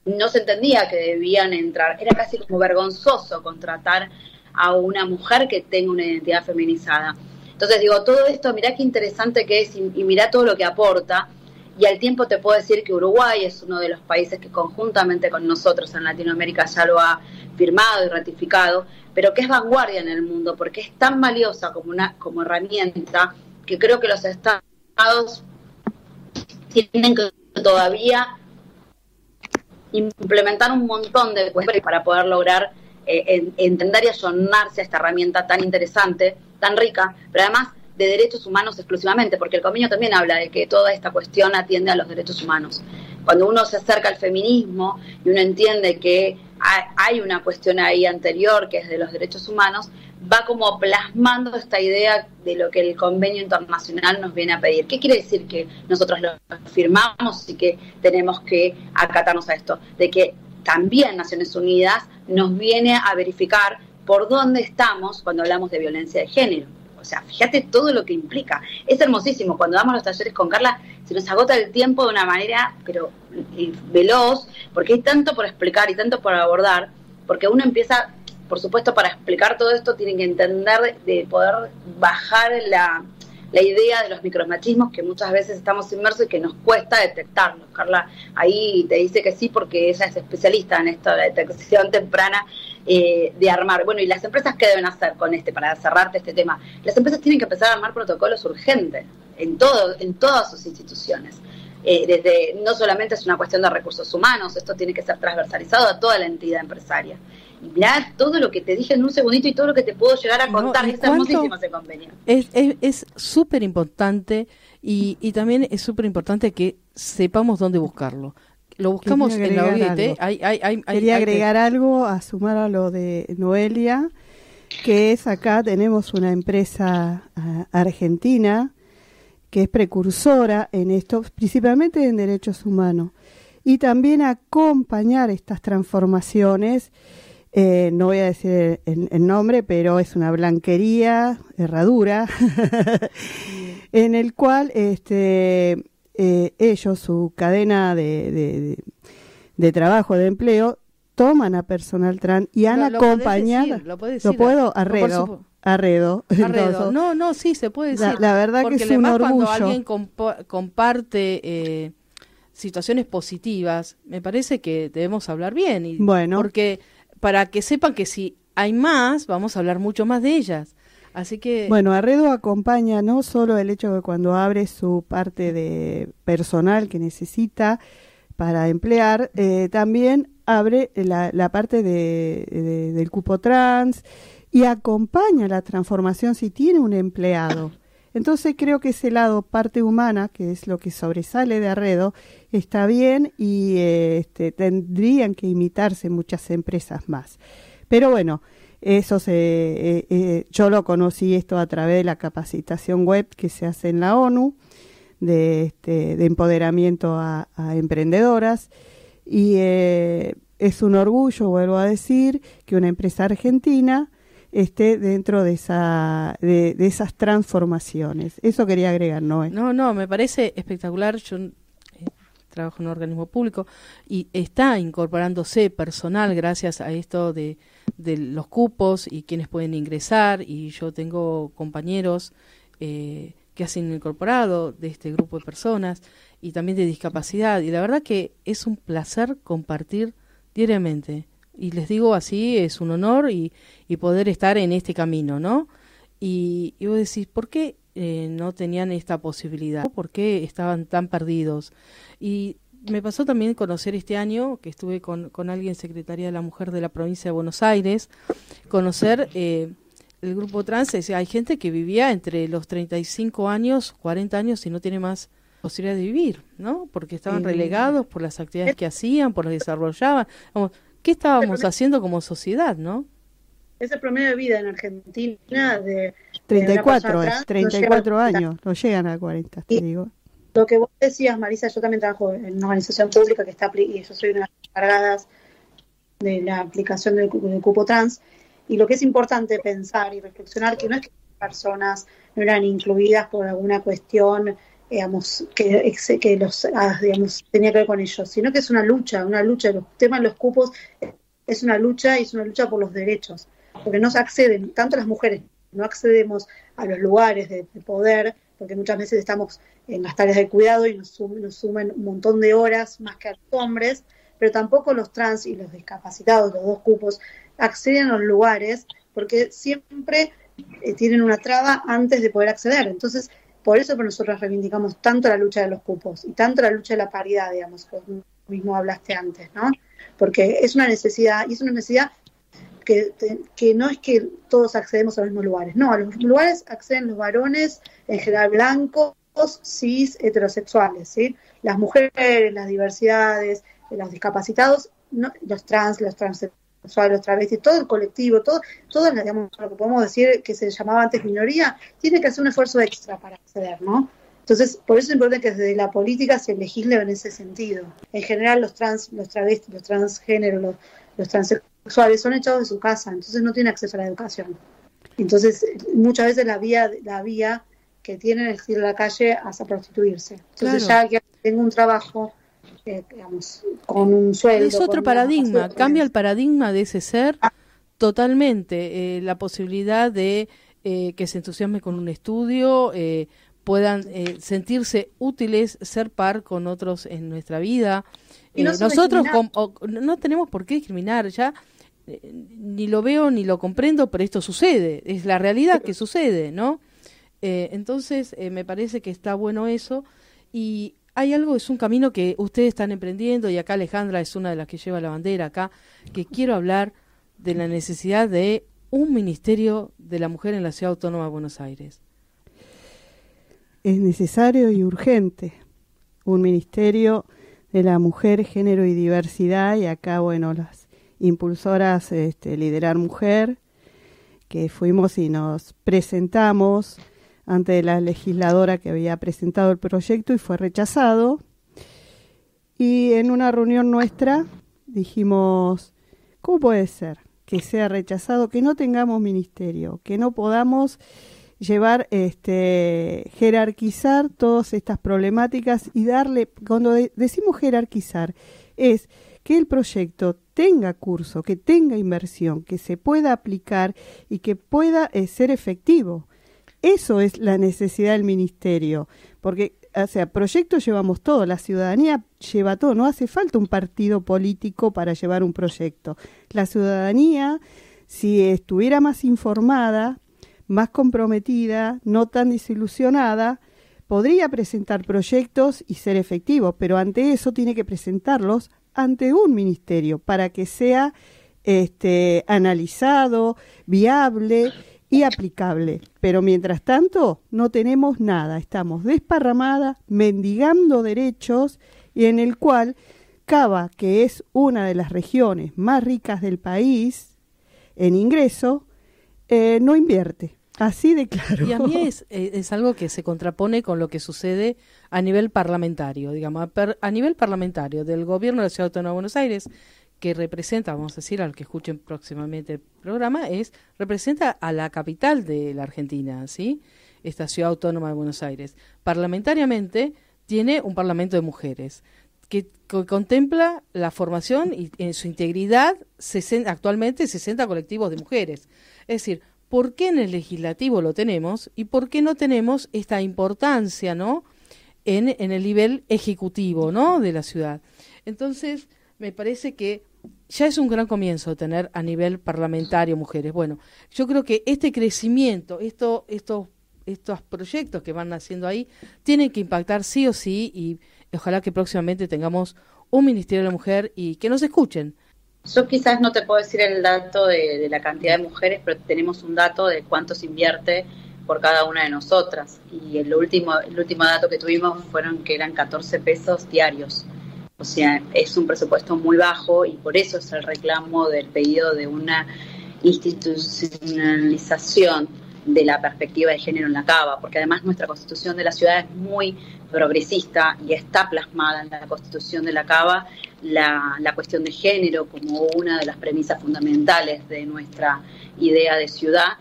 no se entendía que debían entrar. Era casi como vergonzoso contratar a una mujer que tenga una identidad feminizada. Entonces digo, todo esto, mirá qué interesante que es y, y mirá todo lo que aporta. Y al tiempo te puedo decir que Uruguay es uno de los países que conjuntamente con nosotros en Latinoamérica ya lo ha firmado y ratificado, pero que es vanguardia en el mundo porque es tan valiosa como una como herramienta que creo que los estados tienen que todavía implementar un montón de cuestiones para poder lograr eh, entender y allonarse a esta herramienta tan interesante, tan rica, pero además de derechos humanos exclusivamente, porque el convenio también habla de que toda esta cuestión atiende a los derechos humanos. Cuando uno se acerca al feminismo y uno entiende que hay una cuestión ahí anterior que es de los derechos humanos, va como plasmando esta idea de lo que el convenio internacional nos viene a pedir. ¿Qué quiere decir que nosotros lo firmamos y que tenemos que acatarnos a esto? De que también Naciones Unidas nos viene a verificar por dónde estamos cuando hablamos de violencia de género. O sea, fíjate todo lo que implica. Es hermosísimo. Cuando damos los talleres con Carla, se nos agota el tiempo de una manera, pero veloz, porque hay tanto por explicar y tanto por abordar, porque uno empieza, por supuesto, para explicar todo esto, tiene que entender de poder bajar la, la idea de los micromachismos que muchas veces estamos inmersos y que nos cuesta detectarlos. Carla ahí te dice que sí porque ella es especialista en esto, la detección temprana eh, de armar. Bueno, ¿y las empresas qué deben hacer con este, para cerrarte este tema? Las empresas tienen que empezar a armar protocolos urgentes en, todo, en todas sus instituciones. Eh, desde no solamente es una cuestión de recursos humanos, esto tiene que ser transversalizado a toda la entidad empresaria. Y mirá todo lo que te dije en un segundito y todo lo que te puedo llegar a contar. es hermosísimo ese convenio. Es súper importante y, y también es súper importante que sepamos dónde buscarlo lo buscamos en la OIT. Quería agregar algo a sumar a lo de Noelia, que es acá tenemos una empresa ah, argentina que es precursora en esto, principalmente en derechos humanos, y también acompañar estas transformaciones. eh, no voy a decir el, el nombre, pero es una blanquería, herradura, en el cual este, eh, ellos, su cadena de, de- trabajo, de empleo, toman a personal trans y han Lo- lo podés acompañado. decir, lo podés ¿Lo decir. puedo? No, Arredo. supu- Arredo. No, no, sí, se puede decir. la verdad que Porque es un además cuando orgullo. alguien compa- comparte eh, situaciones positivas, me parece que debemos hablar bien. Y, Bueno. Porque para que sepan que si hay más, vamos a hablar mucho más de ellas. Así que... Bueno, Arredo acompaña no solo el hecho de cuando abre su parte de personal que necesita para emplear, eh, también abre la, la parte de, de- del cupo trans y acompaña la transformación si tiene un empleado. Entonces creo que ese lado parte humana, que es lo que sobresale de Arredo, está bien y eh, este, tendrían que imitarse muchas empresas más. Pero bueno, eso se, eh, eh, yo lo conocí esto a través de la capacitación web que se hace en la ONU de, este, de empoderamiento a, emprendedoras y eh, es un orgullo, vuelvo a decir, que una empresa argentina esté dentro de, esa, de, de esas transformaciones. Eso quería agregar, Noé. No, no, me parece espectacular. Trabajo en un organismo público y está incorporándose personal gracias a esto de, de los cupos y quienes pueden ingresar. Y yo tengo compañeros eh, que han incorporado de este grupo de personas y también de discapacidad. Y la verdad que es un placer compartir diariamente. Y les digo así, es un honor y, y poder estar en este camino, ¿no? Y, y vos decís, ¿por qué eh, no tenían esta posibilidad? ¿Por qué estaban tan perdidos? Y me pasó también conocer este año, que estuve con, con alguien, Secretaría de la Mujer de la provincia de Buenos Aires, conocer eh, el grupo trans. Decía, hay gente que vivía entre los 35 años, 40 años y no tiene más posibilidad de vivir, ¿no? Porque estaban relegados por las actividades que hacían, por las que desarrollaban. ¿Qué estábamos haciendo como sociedad, no? Es el promedio de vida en Argentina de 34 persona es, trans, no 34 llega a- años, no llegan a 40, te Y- digo. Lo que vos decías, Marisa, yo también trabajo en una organización pública que está y yo soy una de las encargadas de la aplicación del, del cupo trans. Y lo que es importante pensar y reflexionar que no es que las personas no eran incluidas por alguna cuestión, digamos, que, que los, ah, digamos, tenía que ver con ellos, sino que es una lucha, una lucha. El tema de los cupos es una lucha y es una lucha por los derechos, porque no se acceden, tanto las mujeres no accedemos a los lugares de, de poder, porque muchas veces estamos en las tareas de cuidado y nos, sum- nos sumen un montón de horas más que a los hombres, pero tampoco los trans y los discapacitados, los dos cupos, acceden a los lugares porque siempre eh, tienen una traba antes de poder acceder. Entonces, por eso que nosotros reivindicamos tanto la lucha de los cupos y tanto la lucha de la paridad, digamos, que mismo hablaste antes, ¿no? Porque es una necesidad, y es una necesidad que, que no es que todos accedemos a los mismos lugares, no, a los mismos lugares acceden los varones, en general blancos, cis, heterosexuales, ¿sí? Las mujeres, las diversidades, los discapacitados, no- los trans, los transexuales, los travestis, todo el colectivo, todo, todo digamos, lo que podemos decir que se llamaba antes minoría, tiene que hacer un esfuerzo extra para acceder, ¿no? Entonces, por eso es importante que desde la política se legisle en ese sentido. En general, los trans, los travestis, los transgéneros, los, los transexuales son echados de su casa, entonces no tienen acceso a la educación. Entonces, muchas veces la vía, la vía que tienen es ir a la calle hasta prostituirse. Entonces, Claro. ya que tengo un trabajo, eh, digamos, con un sueldo. Es otro paradigma, cambia el paradigma de ese ser totalmente. eh, la posibilidad de eh, que se entusiasme con un estudio, eh, puedan eh, sentirse útiles, ser par con otros en nuestra vida. Y no nosotros com- o- no tenemos por qué discriminar, ya ni lo veo ni lo comprendo, pero esto sucede, es la realidad que sucede, ¿no? Eh, entonces, eh, me parece que está bueno eso. Y hay algo, es un camino que ustedes están emprendiendo, y acá Alejandra es una de las que lleva la bandera acá, que quiero hablar de la necesidad de un ministerio de la mujer en la Ciudad Autónoma de Buenos Aires. es necesario y urgente un ministerio de la mujer, género y diversidad, y acá, bueno, las impulsoras este, Liderar Mujer, que fuimos y nos presentamos ante la legisladora que había presentado el proyecto y fue rechazado. Y en una reunión nuestra dijimos, ¿cómo puede ser que sea rechazado, que no tengamos ministerio, que no podamos llevar, este, jerarquizar todas estas problemáticas y darle, cuando decimos jerarquizar, es que el proyecto tenga curso, que tenga inversión, que se pueda aplicar y que pueda eh, ser efectivo. Eso es la necesidad del ministerio, porque, o sea, proyectos llevamos todo, la ciudadanía lleva todo, no hace falta un partido político para llevar un proyecto. La ciudadanía, si estuviera más informada, más comprometida, no tan desilusionada, podría presentar proyectos y ser efectivo, pero ante eso tiene que presentarlos ante un ministerio para que sea este, analizado, viable y aplicable. Pero mientras tanto no tenemos nada, estamos desparramada, mendigando derechos y en el cual Cava, que es una de las regiones más ricas del país en ingreso, eh, no invierte. Así de claro. Y a mí es, eh, es algo que se contrapone con lo que sucede a nivel parlamentario, digamos, a, nivel parlamentario del gobierno de la Ciudad Autónoma de Buenos Aires, que representa, vamos a decir, al que escuchen próximamente el programa, es representa a la capital de la Argentina, ¿sí? Esta Ciudad Autónoma de Buenos Aires. Parlamentariamente tiene un parlamento de mujeres que, contempla la formación y en su integridad actualmente 60 colectivos de mujeres. Es decir, ¿por qué en el legislativo lo tenemos y por qué no tenemos esta importancia, ¿no? En, en el nivel ejecutivo, ¿no? De la ciudad. Entonces, me parece que ya es un gran comienzo tener a nivel parlamentario mujeres. Bueno, yo creo que este crecimiento, esto, estos, estos proyectos que van haciendo ahí, tienen que impactar sí o sí y ojalá que próximamente tengamos un Ministerio de la Mujer y que nos escuchen, yo quizás no te puedo decir el dato de, la cantidad de mujeres, pero tenemos un dato de cuánto se invierte por cada una de nosotras. Y el último, el último dato que tuvimos fueron que eran 14 pesos diarios. O sea, es un presupuesto muy bajo y por eso es el reclamo del pedido de una institucionalización de la perspectiva de género en la Cava, porque además nuestra constitución de la ciudad es muy progresista y está plasmada en la constitución de la Cava la, la cuestión de género como una de las premisas fundamentales de nuestra idea de ciudad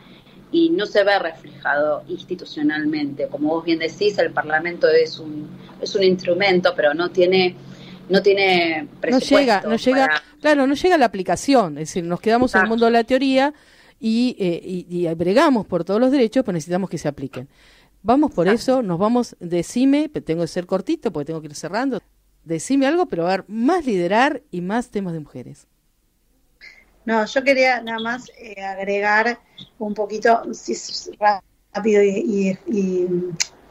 y no se ve reflejado institucionalmente. Como vos bien decís, el Parlamento es un, es un instrumento, pero no tiene no tiene presupuesto. No llega, no llega, claro, no llega la aplicación, es decir, nos quedamos en el mundo de la teoría y, eh, y, bregamos por todos los derechos, pues necesitamos que se apliquen. Vamos por eso, nos vamos, decime, tengo que ser cortito porque tengo que ir cerrando, decime algo, pero a ver, más liderar y más temas de mujeres. No, yo quería nada más eh, agregar un poquito, rápido y,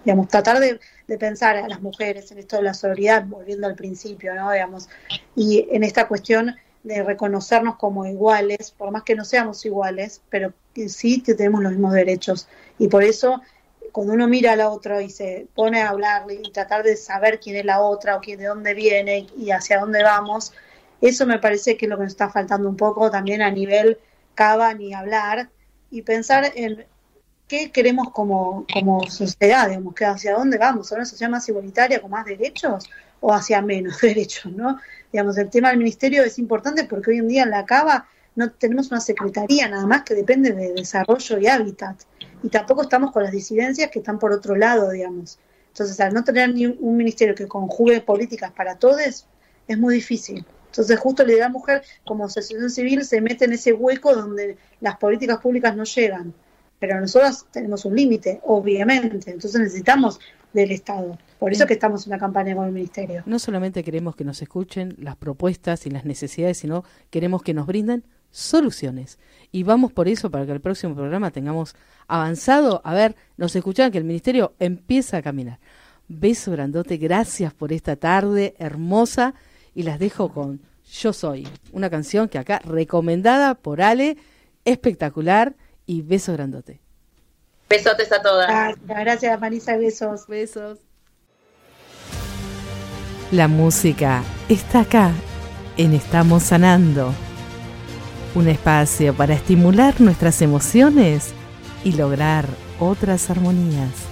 digamos, tratar de, de, pensar a las mujeres en esto de la solidaridad, volviendo al principio, ¿no? Digamos, y en esta cuestión de reconocernos como iguales, por más que no seamos iguales, pero sí que tenemos los mismos derechos. Y por eso, cuando uno mira a la otra y se pone a hablar y tratar de saber quién es la otra o quién, de dónde viene y hacia dónde vamos, eso me parece que es lo que nos está faltando un poco también a nivel cava ni hablar y pensar en qué queremos como, como sociedad, digamos, que hacia dónde vamos, a una sociedad más igualitaria con más derechos o hacia menos derechos, ¿no? Digamos, el tema del ministerio es importante porque hoy en día en la Cava no tenemos una secretaría nada más que depende de desarrollo y hábitat. Y tampoco estamos con las disidencias que están por otro lado, digamos. Entonces, al no tener ni un ministerio que conjugue políticas para todos, es muy difícil. Entonces, justo la idea mujer como asociación civil se mete en ese hueco donde las políticas públicas no llegan. Pero nosotros tenemos un límite, obviamente. Entonces necesitamos del Estado. Por eso que estamos en una campaña con el Ministerio. No solamente queremos que nos escuchen las propuestas y las necesidades, sino queremos que nos brinden soluciones. Y vamos por eso para que el próximo programa tengamos avanzado. A ver, nos escuchan que el Ministerio empieza a caminar. Beso grandote, gracias por esta tarde hermosa y las dejo con Yo Soy, una canción que acá recomendada por Ale, espectacular y beso grandote. Besotes a todas. Gracias, Marisa, besos. Besos. La música está acá, en Estamos Sanando. Un espacio para estimular nuestras emociones y lograr otras armonías.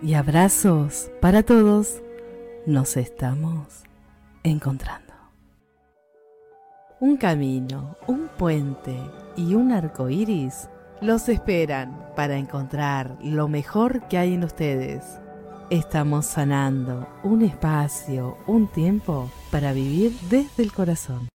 Y abrazos para todos. Nos estamos encontrando. Un camino, un puente y un arco iris los esperan para encontrar lo mejor que hay en ustedes. estamos sanando un espacio, un tiempo para vivir desde el corazón.